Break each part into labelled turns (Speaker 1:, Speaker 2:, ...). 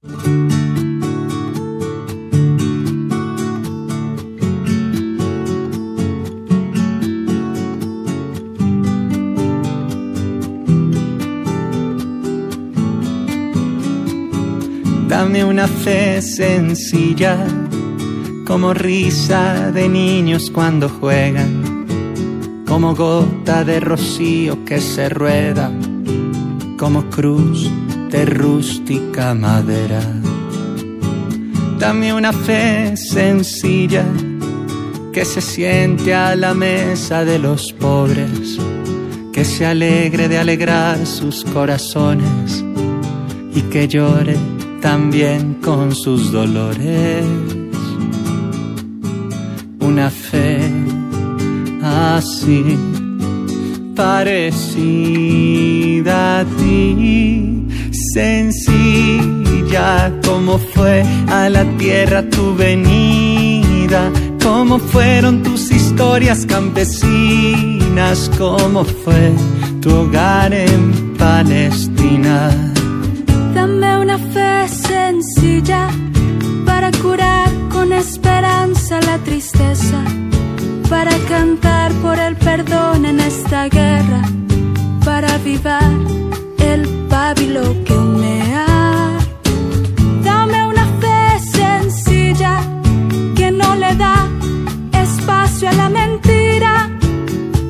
Speaker 1: Dame una fe sencilla, como risa de niños cuando juegan, como gota de rocío que se rueda, como cruz de rústica madera. Dame una fe sencilla que se siente a la mesa de los pobres, que se alegre de alegrar sus corazones y que llore también con sus dolores. Una fe así parecida a ti, sencilla como fue a la tierra tu venida, como fueron tus historias campesinas, como fue tu hogar en Palestina.
Speaker 2: Dame una fe sencilla para curar con esperanza la tristeza, para cantar por el perdón en esta guerra, para avivar el pábilo que humea. Dame una fe sencilla que no le da espacio a la mentira,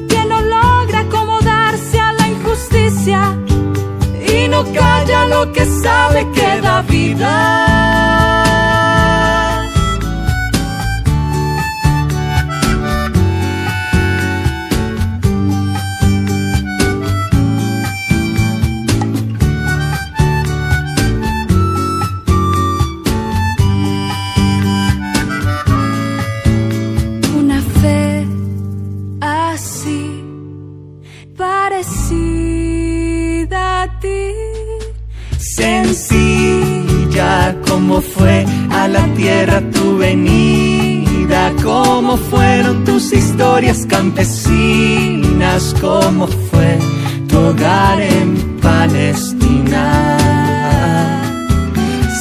Speaker 2: que no logra acomodarse a la injusticia y no calla lo que sabe que da vida.
Speaker 1: Sencilla como fue a la tierra tu venida, como fueron tus historias campesinas, como fue tu hogar en Palestina.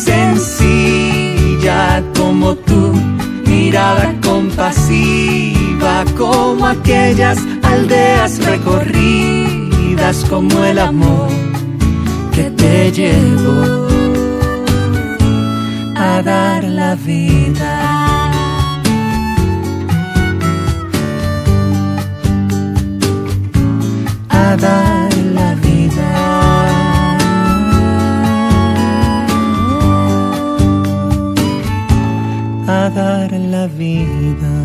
Speaker 1: Sencilla como tu mirada compasiva, como aquellas aldeas recorridas, como el amor que te llevó a dar la vida. A dar la vida. A dar la vida.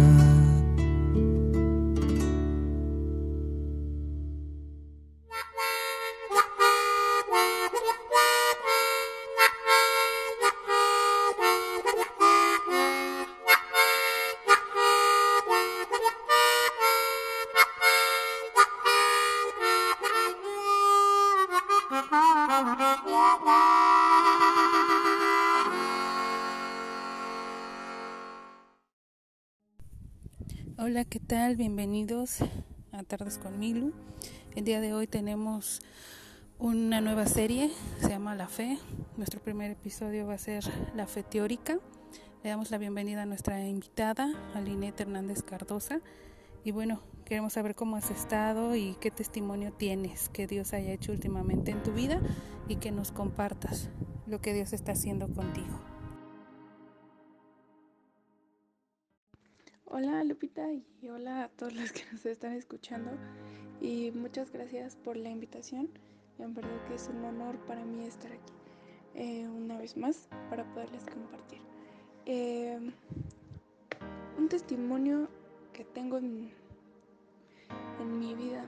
Speaker 3: Hola, ¿qué tal? Bienvenidos a Tardes con Milu. El día de hoy tenemos una nueva serie, se llama La Fe. Nuestro primer episodio va a ser La Fe Teórica. Le damos la bienvenida a nuestra invitada, Aline Hernández Cardosa. Y bueno, queremos saber cómo has estado y qué testimonio tienes que Dios haya hecho últimamente en tu vida y que nos compartas lo que Dios está haciendo contigo.
Speaker 4: Todos los que nos están escuchando y muchas gracias por la invitación. En verdad que es un honor para mí estar aquí eh, una vez más para poderles compartir. Eh, un testimonio que tengo en, en mi vida.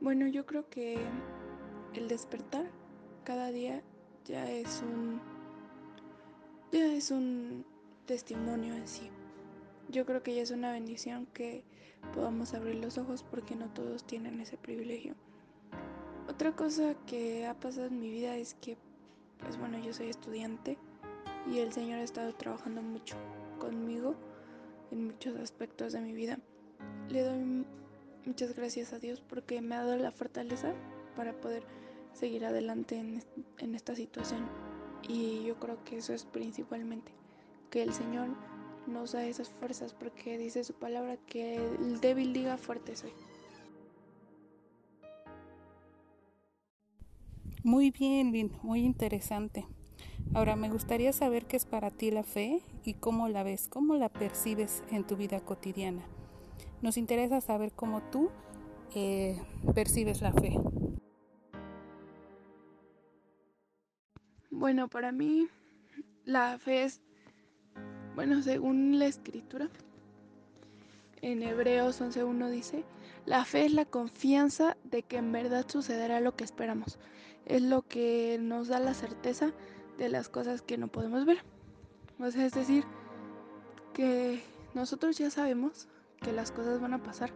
Speaker 4: Bueno, yo creo que el despertar cada día ya es un ya es un testimonio en sí. Yo creo que ya es una bendición que podamos abrir los ojos porque no todos tienen ese privilegio. Otra cosa que ha pasado en mi vida es que, pues bueno, yo soy estudiante y el Señor ha estado trabajando mucho conmigo en muchos aspectos de mi vida. Le doy muchas gracias a Dios porque me ha dado la fortaleza para poder seguir adelante en, en esta situación Y yo creo que eso es principalmente, que el Señor nos da esas fuerzas porque dice su palabra que el débil diga fuerte soy.
Speaker 3: Muy bien, Lynn, muy interesante. Ahora me gustaría saber qué es para ti la fe y cómo la ves, cómo la percibes en tu vida cotidiana. Nos interesa saber cómo tú eh, percibes la fe.
Speaker 4: Bueno, para mí la fe es, bueno, según la escritura, en Hebreos 11.1 dice, la fe es la confianza de que en verdad sucederá lo que esperamos. Es lo que nos da la certeza de las cosas que no podemos ver. O sea, es decir, que nosotros ya sabemos que las cosas van a pasar,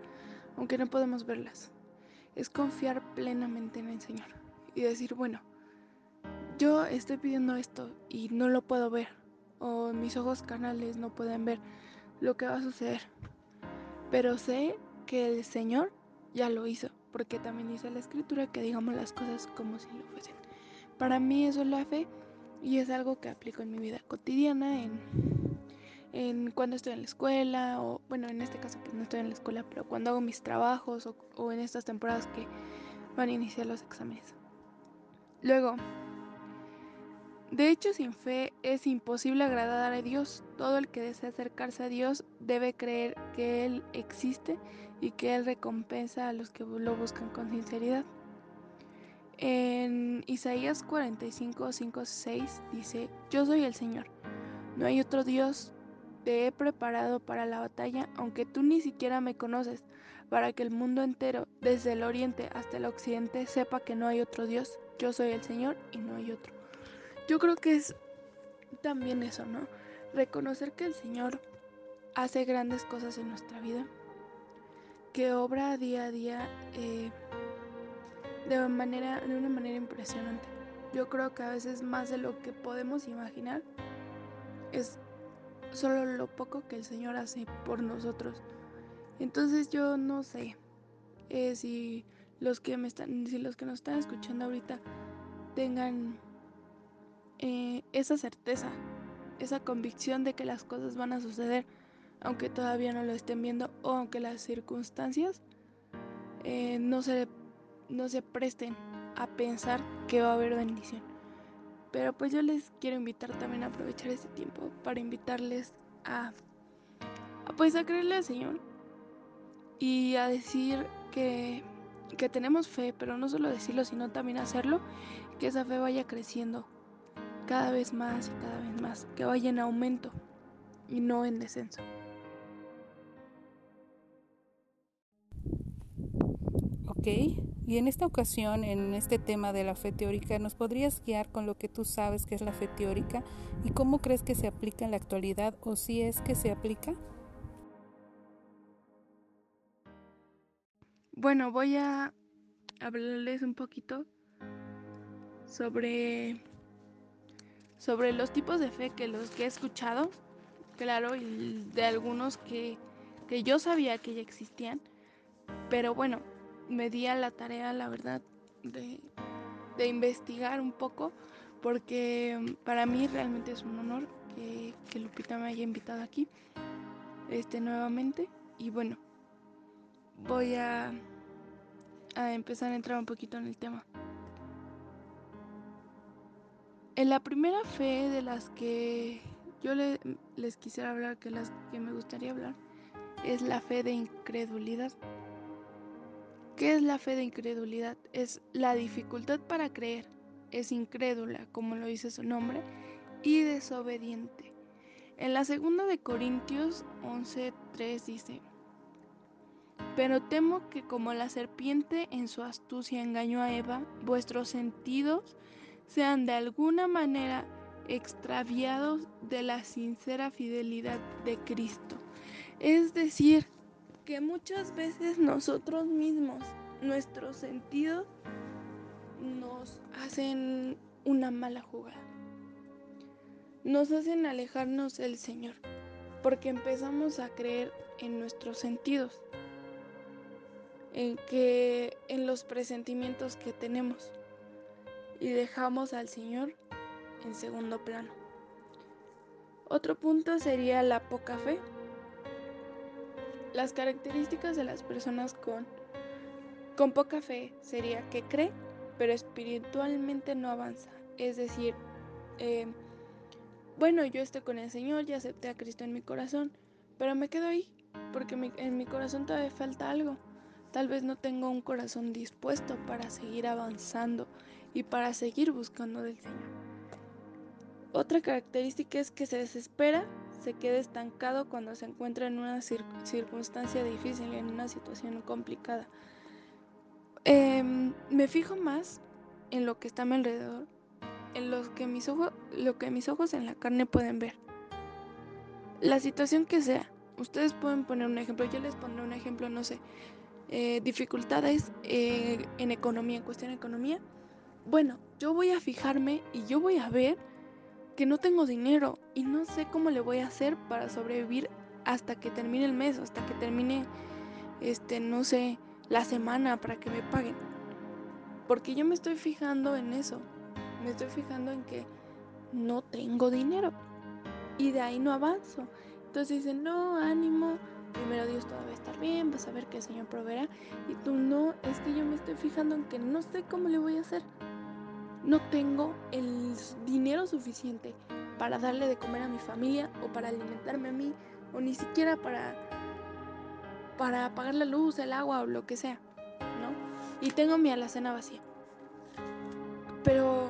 Speaker 4: aunque no podemos verlas. Es confiar plenamente en el Señor y decir, bueno, yo estoy pidiendo esto y no lo puedo ver, o mis ojos canales no pueden ver lo que va a suceder. Pero sé que el Señor ya lo hizo, porque también dice la escritura que digamos las cosas como si lo fuesen. Para mí eso es la fe y es algo que aplico en mi vida cotidiana, en, cuando estoy en la escuela, o bueno, en este caso pues no estoy en la escuela, pero cuando hago mis trabajos o en estas temporadas que van a iniciar los exámenes. Luego, de hecho, sin fe es imposible agradar a Dios. Todo el que desea acercarse a Dios debe creer que Él existe y que Él recompensa a los que lo buscan con sinceridad. En Isaías 45, 5, 6 dice, Yo soy el Señor, no hay otro Dios, te he preparado para la batalla, aunque tú ni siquiera me conoces, para que el mundo entero, desde el oriente hasta el occidente, sepa que no hay otro Dios, yo soy el Señor y no hay otro. Yo creo que es también eso, ¿no? Reconocer que el Señor hace grandes cosas en nuestra vida, que obra día a día eh, de, manera, de una manera impresionante. Yo creo que a veces más de lo que podemos imaginar es solo lo poco que el Señor hace por nosotros. Entonces yo no sé eh, si los que me están, si los que nos están escuchando ahorita tengan eh, esa certeza, esa convicción de que las cosas van a suceder, aunque todavía no lo estén viendo o aunque las circunstancias eh, no, se, no se presten a pensar que va a haber bendición. Pero pues yo les quiero invitar también a aprovechar este tiempo para invitarles a, a pues a creerle al Señor y a decir que, que tenemos fe, pero no solo decirlo, sino también hacerlo, que esa fe vaya creciendo cada vez más y cada vez más, que vaya en aumento y no en descenso.
Speaker 3: Ok, y en esta ocasión, en este tema de la fe teórica, ¿nos podrías guiar con lo que tú sabes que es la fe teórica y cómo crees que se aplica en la actualidad o si es que se aplica?
Speaker 4: Bueno, voy a hablarles un poquito sobre sobre los tipos de fe que los que he escuchado, claro, y de algunos que, que yo sabía que ya existían, pero bueno, me di a la tarea, la verdad, de, de investigar un poco, porque para mí realmente es un honor que, que Lupita me haya invitado aquí este, nuevamente. Y bueno, voy a, a empezar a entrar un poquito en el tema. En la primera fe de las que yo le, les quisiera hablar, que las que me gustaría hablar, es la fe de incredulidad. ¿Qué es la fe de incredulidad? Es la dificultad para creer. Es incrédula, como lo dice su nombre, y desobediente. En la segunda de Corintios 11:3 dice, pero temo que como la serpiente en su astucia engañó a Eva, vuestros sentidos sean de alguna manera extraviados de la sincera fidelidad de Cristo. Es decir, que muchas veces nosotros mismos, nuestros sentidos, nos hacen una mala jugada. Nos hacen alejarnos del Señor, porque empezamos a creer en nuestros sentidos, en que en los presentimientos que tenemos y dejamos al Señor en segundo plano. Otro punto sería la poca fe. Las características de las personas con, con poca fe sería que cree, pero espiritualmente no avanza. Es decir, eh, bueno, yo estoy con el Señor, ya acepté a Cristo en mi corazón, pero me quedo ahí, porque en mi corazón todavía falta algo. Tal vez no tengo un corazón dispuesto para seguir avanzando y para seguir buscando del Señor. Otra característica es que se desespera, se queda estancado cuando se encuentra en una circunstancia difícil, en una situación complicada. Em, me fijo más en lo que está a mi alrededor, en que, mis lo que mis ojos en la carne pueden ver. La situación que sea, ustedes pueden poner un ejemplo, yo les pondré un ejemplo, no sé, eh, dificultades eh, en economía, en cuestión de economía. Bueno, yo voy a fijarme y yo voy a ver que no tengo dinero y no sé cómo le voy a hacer para sobrevivir hasta que termine el mes, hasta que termine, este, no sé, la semana para que me paguen. Porque yo me estoy fijando en eso, me estoy fijando en que no tengo dinero y de ahí no avanzo. Entonces dicen, no, ánimo, primero Dios todo va a estar bien, vas a ver que el Señor proveerá. Y tú no, es que yo me estoy fijando en que no sé cómo le voy a hacer no tengo el dinero suficiente para darle de comer a mi familia o para alimentarme a mí o ni siquiera para para pagar la luz, el agua o lo que sea, ¿no? Y tengo mi alacena vacía. Pero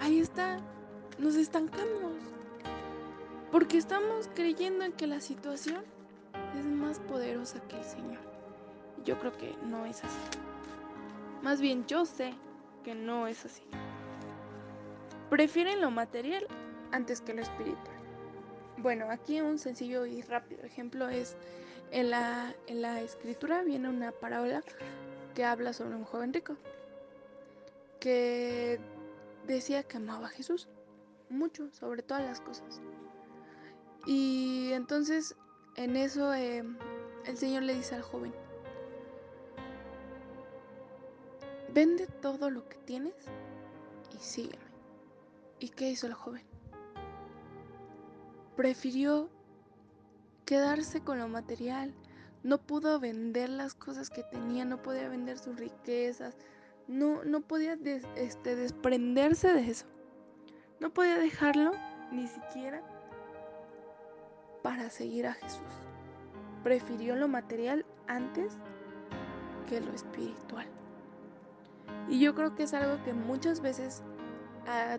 Speaker 4: ahí está, nos estancamos. Porque estamos creyendo en que la situación es más poderosa que el Señor. Yo creo que no es así. Más bien yo sé que no es así prefieren lo material antes que lo espiritual. Bueno, aquí un sencillo y rápido ejemplo es en la, en la escritura viene una parábola que habla sobre un joven rico que decía que amaba a Jesús mucho, sobre todas las cosas. Y entonces en eso eh, el Señor le dice al joven, vende todo lo que tienes y sígueme. ¿Y qué hizo el joven? Prefirió quedarse con lo material. No pudo vender las cosas que tenía, no podía vender sus riquezas, no, no podía este, desprenderse de eso. No podía dejarlo ni siquiera para seguir a Jesús. Prefirió lo material antes que lo espiritual. Y yo creo que es algo que muchas veces a,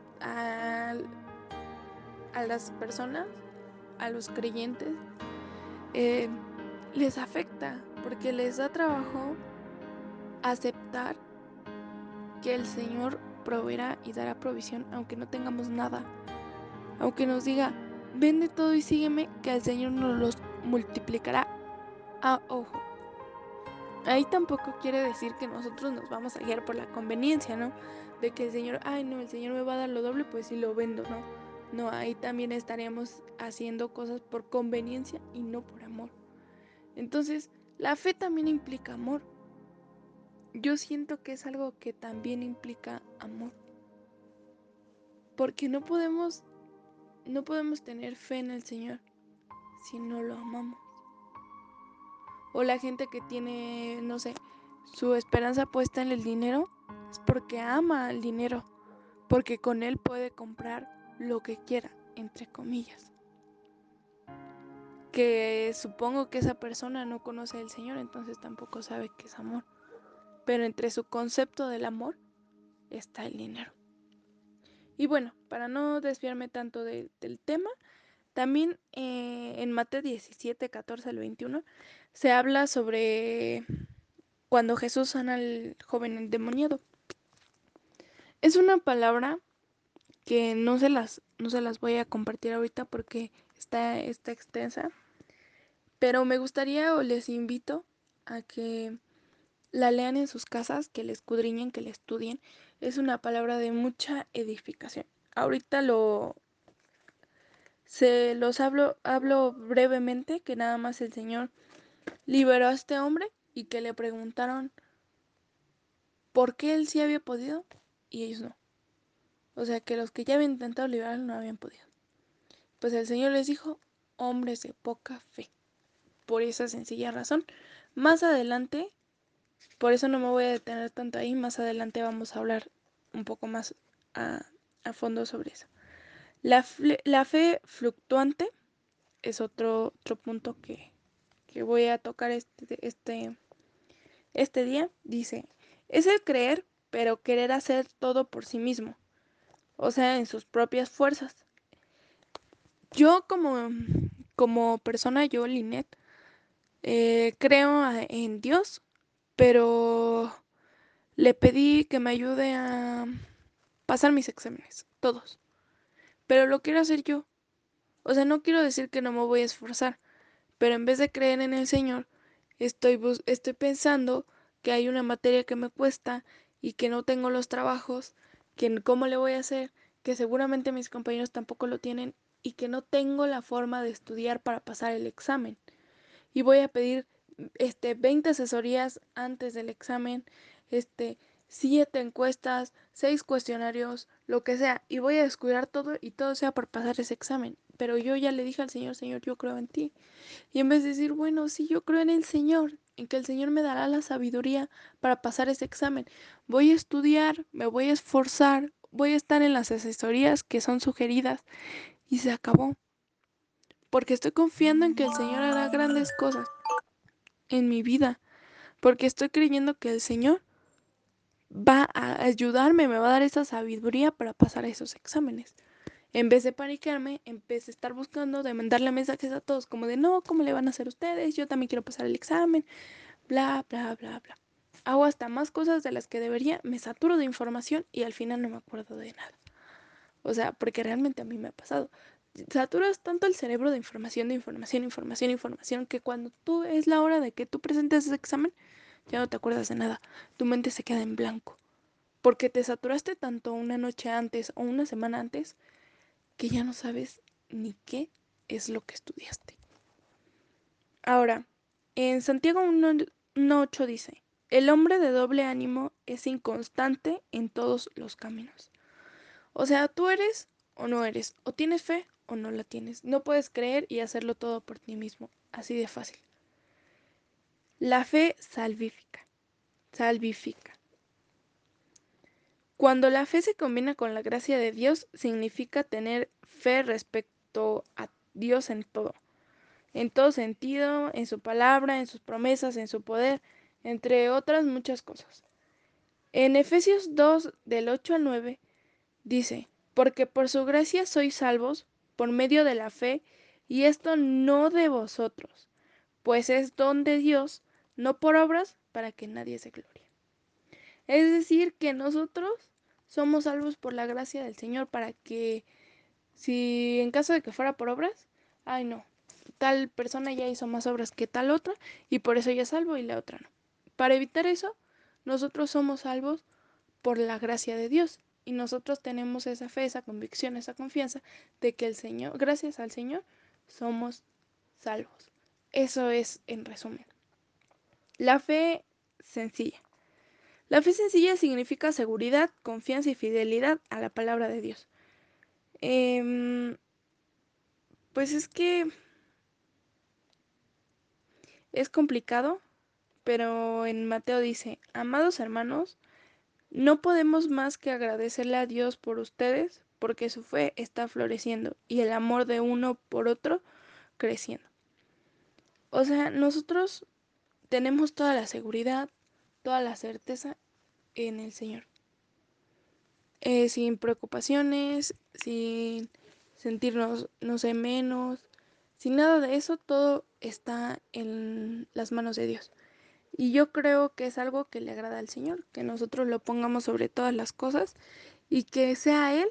Speaker 4: las personas, a los creyentes, eh, les afecta porque les da trabajo aceptar que el Señor proveerá y dará provisión aunque no tengamos nada. Aunque nos diga, vende todo y sígueme, que el Señor nos los multiplicará. Ah, ojo. Ahí tampoco quiere decir que nosotros nos vamos a guiar por la conveniencia, ¿no? de que el Señor, ay no, el Señor me va a dar lo doble, pues sí lo vendo, ¿no? No, ahí también estaríamos haciendo cosas por conveniencia y no por amor. Entonces, la fe también implica amor. Yo siento que es algo que también implica amor. Porque no podemos no podemos tener fe en el Señor si no lo amamos. O la gente que tiene, no sé, su esperanza puesta en el dinero, es porque ama el dinero, porque con él puede comprar lo que quiera, entre comillas. Que supongo que esa persona no conoce al Señor, entonces tampoco sabe qué es amor. Pero entre su concepto del amor está el dinero. Y bueno, para no desviarme tanto del tema, también eh, en Mateo 17, 14 al 21 se habla sobre cuando Jesús sana al joven endemoniado. Es una palabra que no se las, no se las voy a compartir ahorita porque está, está extensa. Pero me gustaría o les invito a que la lean en sus casas, que la escudriñen, que la estudien. Es una palabra de mucha edificación. Ahorita lo se los hablo, hablo brevemente que nada más el Señor liberó a este hombre y que le preguntaron por qué él sí había podido y ellos no. O sea que los que ya habían intentado liberarlo no habían podido. Pues el Señor les dijo, hombres de poca fe. Por esa sencilla razón. Más adelante, por eso no me voy a detener tanto ahí, más adelante vamos a hablar un poco más a, a fondo sobre eso. La, la, fe fluctuante es otro, otro punto que, que voy a tocar este, este, este día. Dice, es el creer, pero querer hacer todo por sí mismo, o sea, en sus propias fuerzas. Yo como, como persona, yo, Linet, eh, creo en Dios, pero le pedí que me ayude a pasar mis exámenes, todos. Pero lo quiero hacer yo. O sea, no quiero decir que no me voy a esforzar, pero en vez de creer en el Señor, estoy, estoy pensando que hay una materia que me cuesta y que no tengo los trabajos, que cómo le voy a hacer, que seguramente mis compañeros tampoco lo tienen y que no tengo la forma de estudiar para pasar el examen. Y voy a pedir este 20 asesorías antes del examen, este siete encuestas, seis cuestionarios, lo que sea, y voy a descuidar todo y todo sea por pasar ese examen. Pero yo ya le dije al Señor, Señor, yo creo en ti. Y en vez de decir, bueno, sí, yo creo en el Señor, en que el Señor me dará la sabiduría para pasar ese examen, voy a estudiar, me voy a esforzar, voy a estar en las asesorías que son sugeridas y se acabó. Porque estoy confiando en que el Señor hará grandes cosas en mi vida. Porque estoy creyendo que el Señor va a ayudarme, me va a dar esa sabiduría para pasar esos exámenes. En vez de panicarme, empecé a estar buscando de mandarle mensajes a todos como de no, ¿cómo le van a hacer ustedes? Yo también quiero pasar el examen, bla, bla, bla, bla. Hago hasta más cosas de las que debería, me saturo de información y al final no me acuerdo de nada. O sea, porque realmente a mí me ha pasado. Saturas tanto el cerebro de información, de información, información, información, que cuando tú es la hora de que tú presentes ese examen, ya no te acuerdas de nada. Tu mente se queda en blanco. Porque te saturaste tanto una noche antes o una semana antes que ya no sabes ni qué es lo que estudiaste. Ahora, en Santiago 1.8 dice, el hombre de doble ánimo es inconstante en todos los caminos. O sea, tú eres o no eres, o tienes fe o no la tienes. No puedes creer y hacerlo todo por ti mismo, así de fácil. La fe salvífica. Salvifica. Cuando la fe se combina con la gracia de Dios, significa tener fe respecto a Dios en todo. En todo sentido, en su palabra, en sus promesas, en su poder, entre otras muchas cosas. En Efesios 2, del 8 al 9, dice, porque por su gracia sois salvos por medio de la fe, y esto no de vosotros, pues es don de Dios, no por obras para que nadie se glorie. Es decir, que nosotros somos salvos por la gracia del Señor para que si en caso de que fuera por obras, ay no, tal persona ya hizo más obras que tal otra y por eso ya es salvo y la otra no. Para evitar eso, nosotros somos salvos por la gracia de Dios y nosotros tenemos esa fe, esa convicción, esa confianza de que el Señor, gracias al Señor, somos salvos. Eso es en resumen. La fe sencilla. La fe sencilla significa seguridad, confianza y fidelidad a la palabra de Dios. Eh, pues es que es complicado, pero en Mateo dice, amados hermanos, no podemos más que agradecerle a Dios por ustedes, porque su fe está floreciendo y el amor de uno por otro creciendo. O sea, nosotros tenemos toda la seguridad, toda la certeza en el Señor. Eh, sin preocupaciones, sin sentirnos, no sé, menos, sin nada de eso, todo está en las manos de Dios. Y yo creo que es algo que le agrada al Señor, que nosotros lo pongamos sobre todas las cosas y que sea Él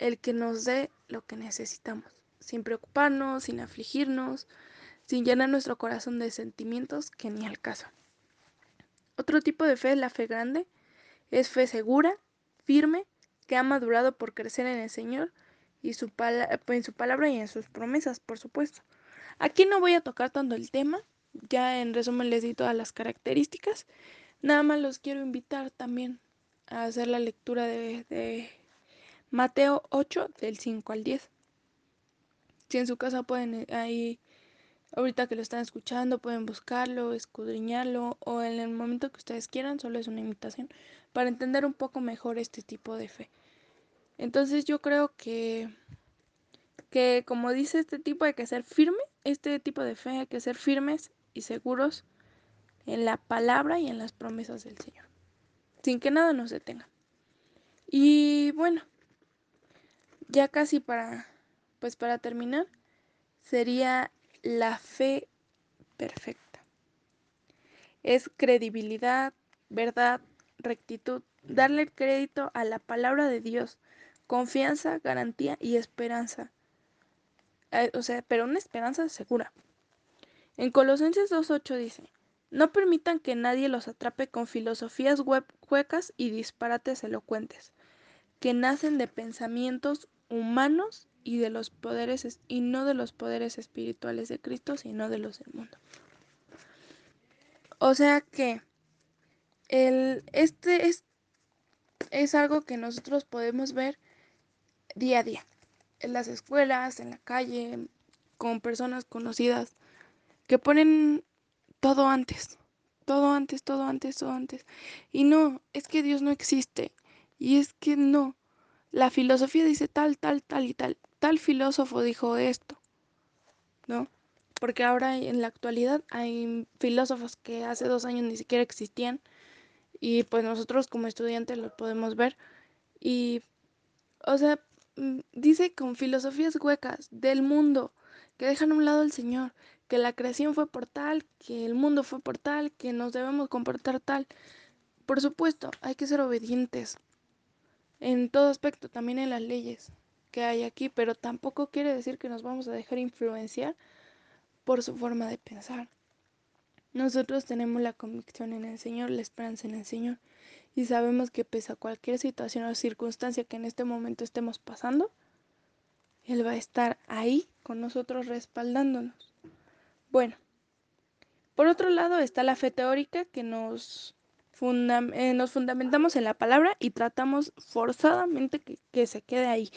Speaker 4: el que nos dé lo que necesitamos, sin preocuparnos, sin afligirnos, sin llenar nuestro corazón de sentimientos que ni al caso. Otro tipo de fe es la fe grande, es fe segura, firme, que ha madurado por crecer en el Señor y su en su palabra y en sus promesas, por supuesto. Aquí no voy a tocar tanto el tema, ya en resumen les di todas las características, nada más los quiero invitar también a hacer la lectura de, de, Mateo 8 del 5 al 10. Si en su casa pueden eh, ahí, ahorita que lo están escuchando, pueden buscarlo, escudriñarlo o en el momento que ustedes quieran, solo es una invitación para entender un poco mejor este tipo de fe. Entonces yo creo que, que como dice este tipo hay que ser firme, este tipo de fe hay que ser firmes y seguros en la palabra y en las promesas del Señor, sin que nada nos detenga. Y bueno, ya casi para, pues para terminar, sería la fe perfecta. Es credibilidad, verdad, rectitud, darle crédito a la palabra de Dios, confianza, garantía y esperanza. Eh, o sea, pero una esperanza segura. En Colosenses 2.8 dice, no permitan que nadie los atrape con filosofías huecas y disparates elocuentes, que nacen de pensamientos humanos y de los poderes y no de los poderes espirituales de Cristo, sino de los del mundo. O sea que el, este es, es algo que nosotros podemos ver día a día, en las escuelas, en la calle, con personas conocidas, que ponen todo antes, todo antes, todo antes, todo antes. Y no, es que Dios no existe. Y es que no. La filosofía dice tal, tal, tal y tal. Tal filósofo dijo esto. ¿No? Porque ahora en la actualidad hay filósofos que hace dos años ni siquiera existían. Y pues nosotros como estudiantes los podemos ver. Y, o sea, mm, dice con filosofías huecas del mundo que dejan a un lado al Señor, que la creación fue por tal, que el mundo fue por tal, que nos debemos comportar tal. Por supuesto, hay que ser obedientes en todo aspecto, también en las leyes que hay aquí, pero tampoco quiere decir que nos vamos a dejar influenciar por su forma de pensar. Nosotros tenemos la convicción en el Señor, la esperanza en el Señor, y sabemos que pese a cualquier situación o circunstancia que en este momento estemos pasando, Él va a estar ahí con nosotros respaldándonos. Bueno, por otro lado está la fe teórica que nos, eh, fundamentamos en la palabra y tratamos forzadamente que se quede ahí.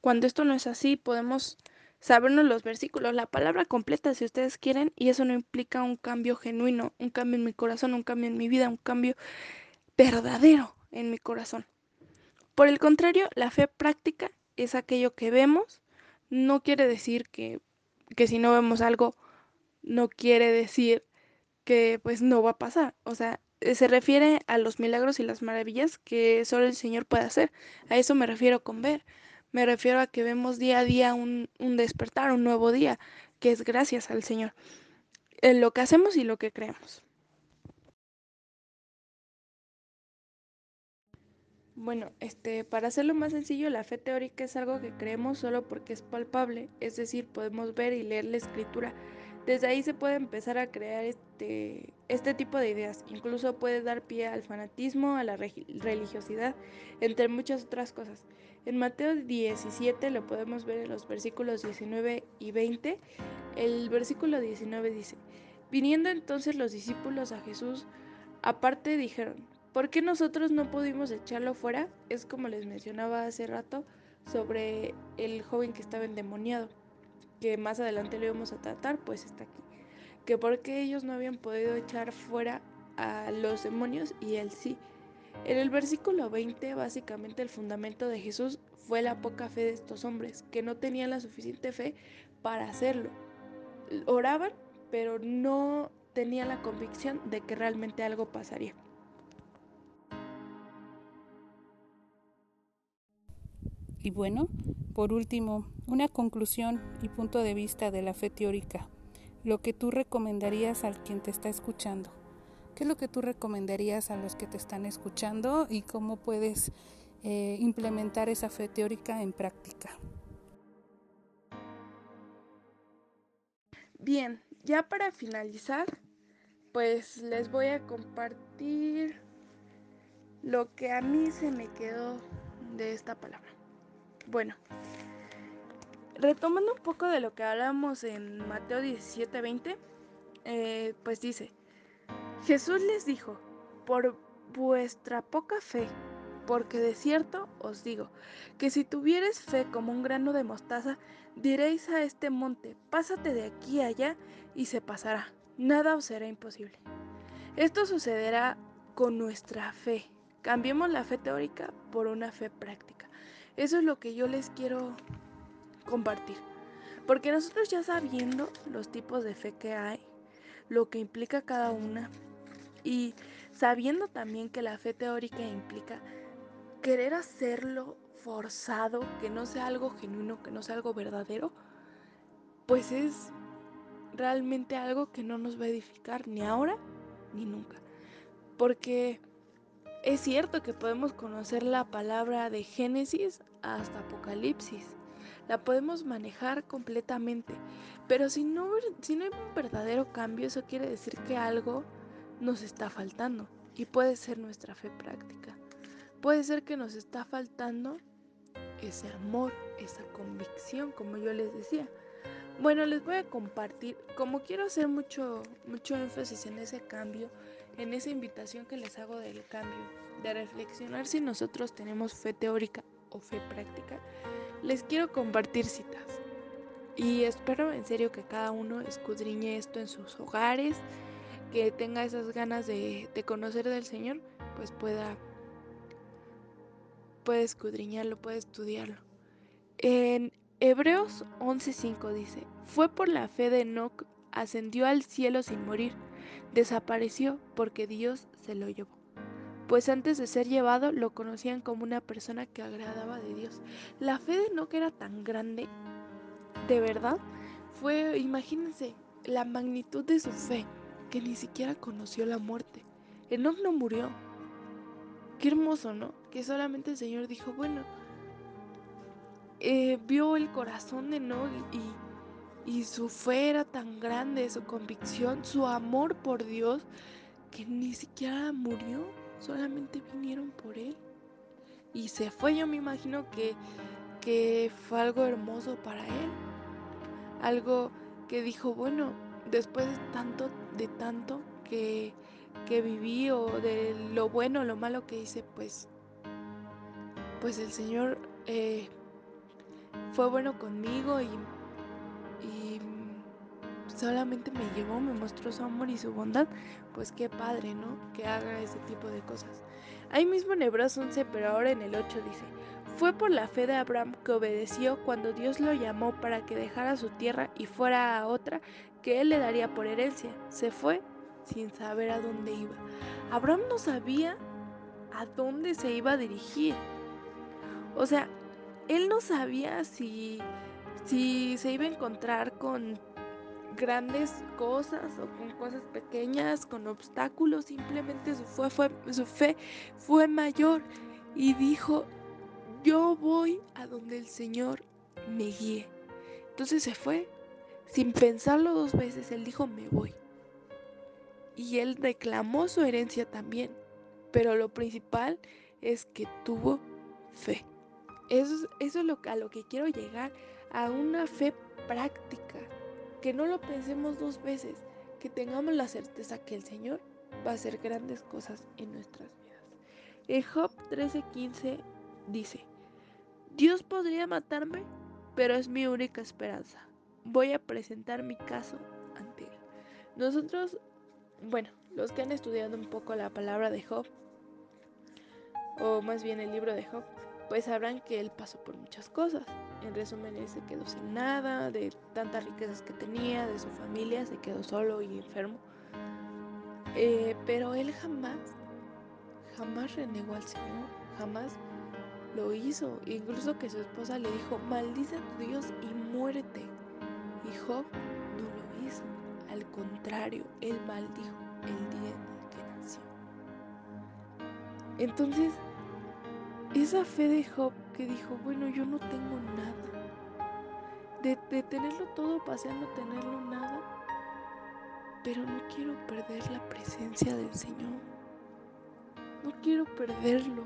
Speaker 4: Cuando esto no es así, podemos sabernos los versículos, la palabra completa si ustedes quieren, y eso no implica un cambio genuino, un cambio en mi corazón, un cambio en mi vida, un cambio verdadero en mi corazón. Por el contrario, la fe práctica es aquello que vemos, no quiere decir que, que si no vemos algo no quiere decir que pues no va a pasar. O sea, eh, se refiere a los milagros y las maravillas que solo el Señor puede hacer. A eso me refiero con ver. Me refiero a que vemos día a día un, un despertar, un nuevo día, que es gracias al Señor. Lo que hacemos y lo que creemos. Bueno, este, para hacerlo más sencillo, la fe teórica es algo que creemos solo porque es palpable, es decir, podemos ver y leer la escritura desde ahí se puede empezar a crear este, este tipo de ideas. Incluso puede dar pie al fanatismo, a la religiosidad, entre muchas otras cosas. En Mateo 17 lo podemos ver en los versículos 19 y 20. El versículo 19 dice, viniendo entonces los discípulos a Jesús, aparte dijeron, ¿por qué nosotros no pudimos echarlo fuera? Es como les mencionaba hace rato sobre el joven que estaba endemoniado que más adelante lo íbamos a tratar, pues está aquí. Que porque ellos no habían podido echar fuera a los demonios y él sí. En el versículo 20, básicamente el fundamento de Jesús fue la poca fe de estos hombres, que no tenían la suficiente fe para hacerlo. Oraban, pero no tenían la convicción de que realmente algo pasaría.
Speaker 3: Y bueno, por último, una conclusión y punto de vista de la fe teórica. Lo que tú recomendarías al quien te está escuchando. ¿Qué es lo que tú recomendarías a los que te están escuchando y cómo puedes eh, implementar esa fe teórica en práctica?
Speaker 4: Bien, ya para finalizar, pues les voy a compartir lo que a mí se me quedó de esta palabra. Bueno, retomando un poco de lo que hablamos en Mateo 17:20, eh, pues dice, Jesús les dijo, por vuestra poca fe, porque de cierto os digo, que si tuvieres fe como un grano de mostaza, diréis a este monte, pásate de aquí a allá, y se pasará. Nada os será imposible. Esto sucederá con nuestra fe. Cambiemos la fe teórica por una fe práctica. Eso es lo que yo les quiero compartir. Porque nosotros ya sabiendo los tipos de fe que hay, lo que implica cada una, y sabiendo también que la fe teórica implica querer hacerlo forzado, que no sea algo genuino, que no sea algo verdadero, pues es realmente algo que no nos va a edificar ni ahora ni nunca. Porque es cierto que podemos conocer la palabra de Génesis hasta Apocalipsis, la podemos manejar completamente, pero si no, si no hay un verdadero cambio, eso quiere decir que algo nos está faltando y puede ser nuestra fe práctica. Puede ser que nos está faltando ese amor, esa convicción, como yo les decía. Bueno, les voy a compartir, como quiero hacer mucho, mucho énfasis en ese cambio, en esa invitación que les hago del cambio, de reflexionar si nosotros tenemos fe teórica o fe práctica, les quiero compartir citas. Y espero en serio que cada uno escudriñe esto en sus hogares, que tenga esas ganas de, conocer del Señor, pues pueda puede escudriñarlo, puede estudiarlo. En Hebreos 11:5 dice, fue por la fe de Enoch, ascendió al cielo sin morir, desapareció porque Dios se lo llevó. Pues antes de ser llevado lo conocían como una persona que agradaba de Dios. La fe de Enoch era tan grande, de verdad, fue, imagínense, la magnitud de su fe, que ni siquiera conoció la muerte. Enoch no murió, Qué hermoso, ¿no? Que solamente el Señor dijo, bueno, eh, vio el corazón de Nog y, y su fe era tan grande, su convicción, su amor por Dios, que ni siquiera murió, solamente vinieron por él. Y se fue, yo me imagino que, que fue algo hermoso para él. Algo que dijo, bueno, después de tanto, de tanto que que viví o de lo bueno o lo malo que hice, pues, pues el Señor eh, fue bueno conmigo y, y solamente me llevó, me mostró su amor y su bondad, pues qué padre, ¿no? Que haga ese tipo de cosas. Ahí mismo en Hebreos 11, pero ahora en el 8 dice, fue por la fe de Abraham que obedeció cuando Dios lo llamó para que dejara su tierra y fuera a otra que él le daría por herencia. Se fue sin saber a dónde iba. Abraham no sabía a dónde se iba a dirigir. O sea, él no sabía si, si se iba a encontrar con grandes cosas o con cosas pequeñas, con obstáculos. Simplemente su fe fue, su fe fue mayor y dijo, yo voy a donde el Señor me guíe. Entonces se fue. Sin pensarlo dos veces, él dijo, me voy y él reclamó su herencia también. Pero lo principal es que tuvo fe. Eso, eso es lo, a lo que quiero llegar, a una fe práctica. Que no lo pensemos dos veces, que tengamos la certeza que el Señor va a hacer grandes cosas en nuestras vidas. En Job 13:15 dice, Dios podría matarme, pero es mi única esperanza. Voy a presentar mi caso ante Él. Nosotros bueno, los que han estudiado un poco la palabra de Job, o más bien el libro de Job, pues sabrán que él pasó por muchas cosas. En resumen, él se quedó sin nada, de tantas riquezas que tenía, de su familia, se quedó solo y enfermo. Eh, pero él jamás, jamás renegó al Señor, jamás lo hizo. Incluso que su esposa le dijo, maldice a tu Dios y muérete. Y Job no lo hizo. Al contrario, él maldijo el día en el que nació. Entonces, esa fe de Job que dijo, bueno, yo no tengo nada. De, tenerlo todo paseando, tenerlo nada. Pero no quiero perder la presencia del Señor. No quiero perderlo.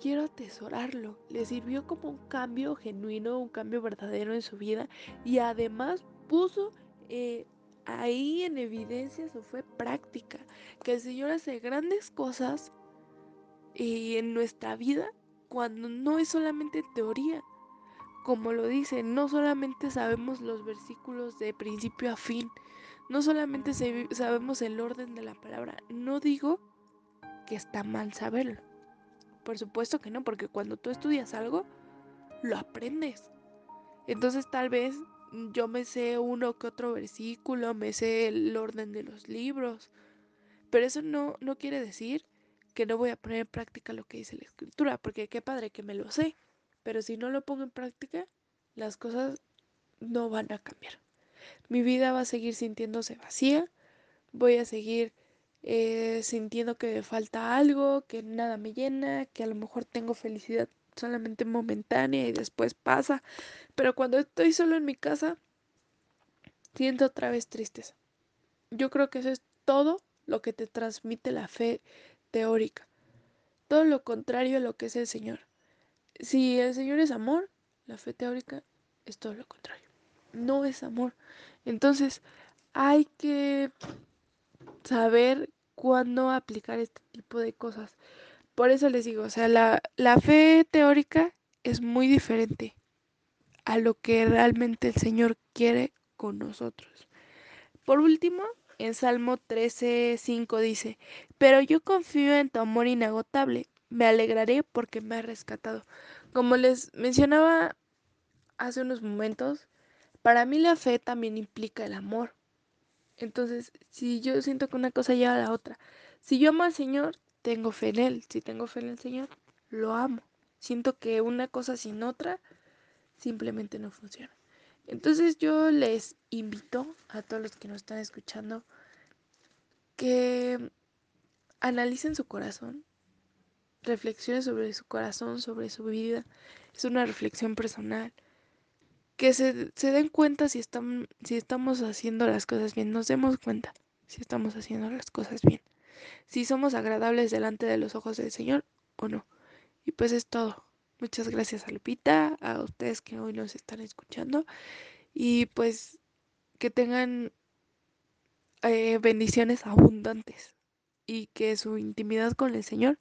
Speaker 4: Quiero atesorarlo. Le sirvió como un cambio genuino, un cambio verdadero en su vida. Y además puso eh, ahí en evidencia su fue práctica, que el Señor hace grandes cosas y en nuestra vida cuando no es solamente teoría. Como lo dice, no solamente sabemos los versículos de principio a fin, no solamente sabemos el orden de la palabra, no digo que está mal saberlo. Por supuesto que no, porque cuando tú estudias algo, lo aprendes. Entonces tal vez yo me sé uno que otro versículo, me sé el orden de los libros, pero eso no, no quiere decir que no voy a poner en práctica lo que dice la escritura, porque qué padre que me lo sé, pero si no lo pongo en práctica, las cosas no van a cambiar. Mi vida va a seguir sintiéndose vacía, voy a seguir eh, sintiendo que me falta algo, que nada me llena, que a lo mejor tengo felicidad solamente momentánea y después pasa, pero cuando estoy solo en mi casa, siento otra vez tristeza. Yo creo que eso es todo lo que te transmite la fe teórica. Todo lo contrario a lo que es el Señor. Si el Señor es amor, la fe teórica es todo lo contrario. No es amor. Entonces, hay que saber cuándo aplicar este tipo de cosas. Por eso les digo, o sea, la, la fe teórica es muy diferente a lo que realmente el Señor quiere con nosotros. Por último, en Salmo 13, 5 dice, pero yo confío en tu amor inagotable, me alegraré porque me has rescatado. Como les mencionaba hace unos momentos, para mí la fe también implica el amor. Entonces, si yo siento que una cosa lleva a la otra, si yo amo al Señor, tengo fe en Él. Si tengo fe en el Señor, lo amo. Siento que una cosa sin otra simplemente no funciona. Entonces yo les invito a todos los que nos están escuchando que analicen su corazón, reflexionen sobre su corazón, sobre su vida. Es una reflexión personal. Que se, se den cuenta si, están, si estamos haciendo las cosas bien, nos demos cuenta si estamos haciendo las cosas bien, si somos agradables delante de los ojos del Señor o no. Y pues es todo. Muchas gracias a Lupita, a ustedes que hoy nos están escuchando y pues que tengan eh, bendiciones abundantes y que su intimidad con el Señor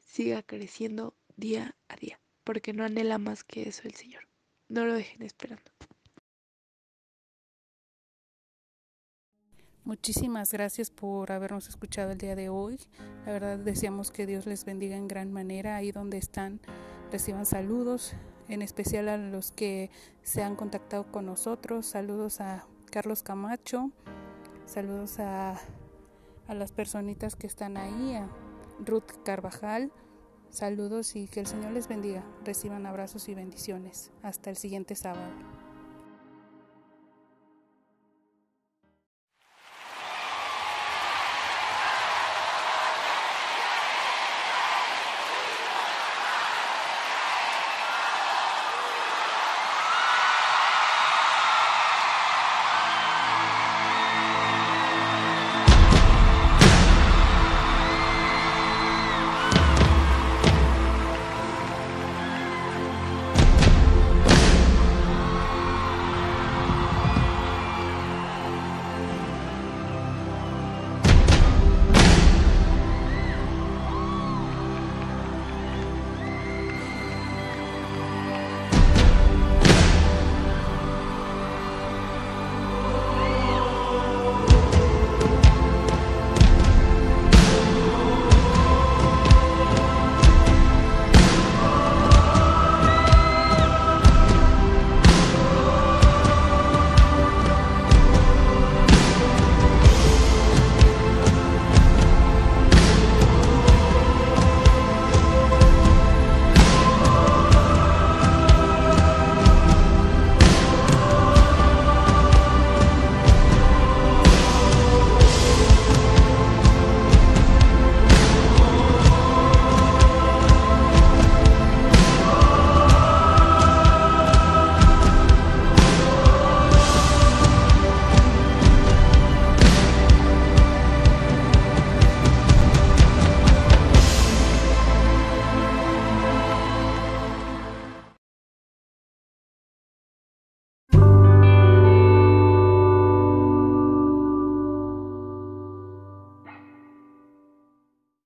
Speaker 4: siga creciendo día a día, porque no anhela más que eso el Señor. No lo dejen esperando.
Speaker 3: Muchísimas gracias por habernos escuchado el día de hoy. La verdad deseamos que Dios les bendiga en gran manera ahí donde están reciban saludos, en especial a los que se han contactado con nosotros. Saludos a Carlos Camacho, saludos a, a las personitas que están ahí, a Ruth Carvajal. Saludos y que el Señor les bendiga. Reciban abrazos y bendiciones. Hasta el siguiente sábado.